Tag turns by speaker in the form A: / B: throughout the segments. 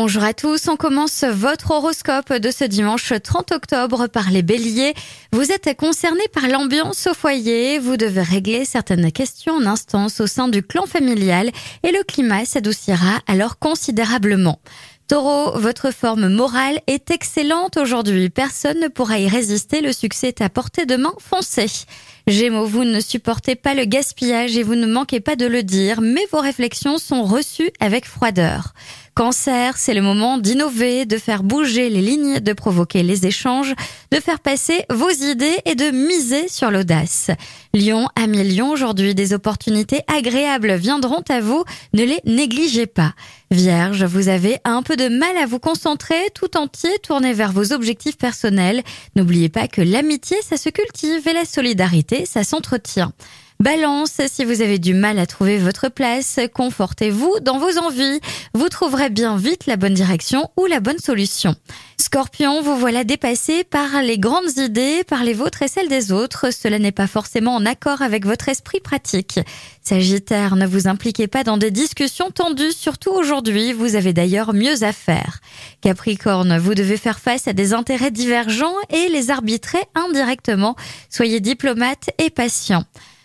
A: Bonjour à tous, on commence votre horoscope de ce dimanche 30 octobre par les béliers. Vous êtes concerné par l'ambiance au foyer, vous devez régler certaines questions en instance au sein du clan familial et le climat s'adoucira alors considérablement. Taureau, votre forme morale est excellente aujourd'hui. Personne ne pourra y résister. Le succès est à portée de main. Foncez. Gémeaux, vous ne supportez pas le gaspillage et vous ne manquez pas de le dire, mais vos réflexions sont reçues avec froideur. Cancer, c'est le moment d'innover, de faire bouger les lignes, de provoquer les échanges, de faire passer vos idées et de miser sur l'audace. Lion, ami Lion, aujourd'hui des opportunités agréables viendront à vous, ne les négligez pas. Vierge, vous avez un peu de mal à vous concentrer, tout entier tourné vers vos objectifs personnels. N'oubliez pas que l'amitié, ça se cultive et la solidarité, ça s'entretient. Balance, si vous avez du mal à trouver votre place, confortez-vous dans vos envies. Vous trouverez bien vite la bonne direction ou la bonne solution. Scorpion, vous voilà dépassé par les grandes idées, par les vôtres et celles des autres. Cela n'est pas forcément en accord avec votre esprit pratique. Sagittaire, ne vous impliquez pas dans des discussions tendues, surtout aujourd'hui. Vous avez d'ailleurs mieux à faire. Capricorne, vous devez faire face à des intérêts divergents et les arbitrer indirectement. Soyez diplomate et patient.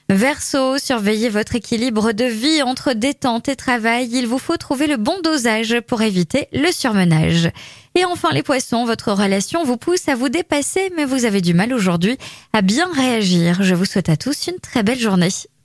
A: Verseau, surveillez votre équilibre de vie entre détente et travail. Il vous faut trouver le bon dosage pour éviter le surmenage. Et enfin les poissons, votre relation vous pousse à vous dépasser, mais vous avez du mal aujourd'hui à bien réagir. Je vous souhaite à tous une très belle journée.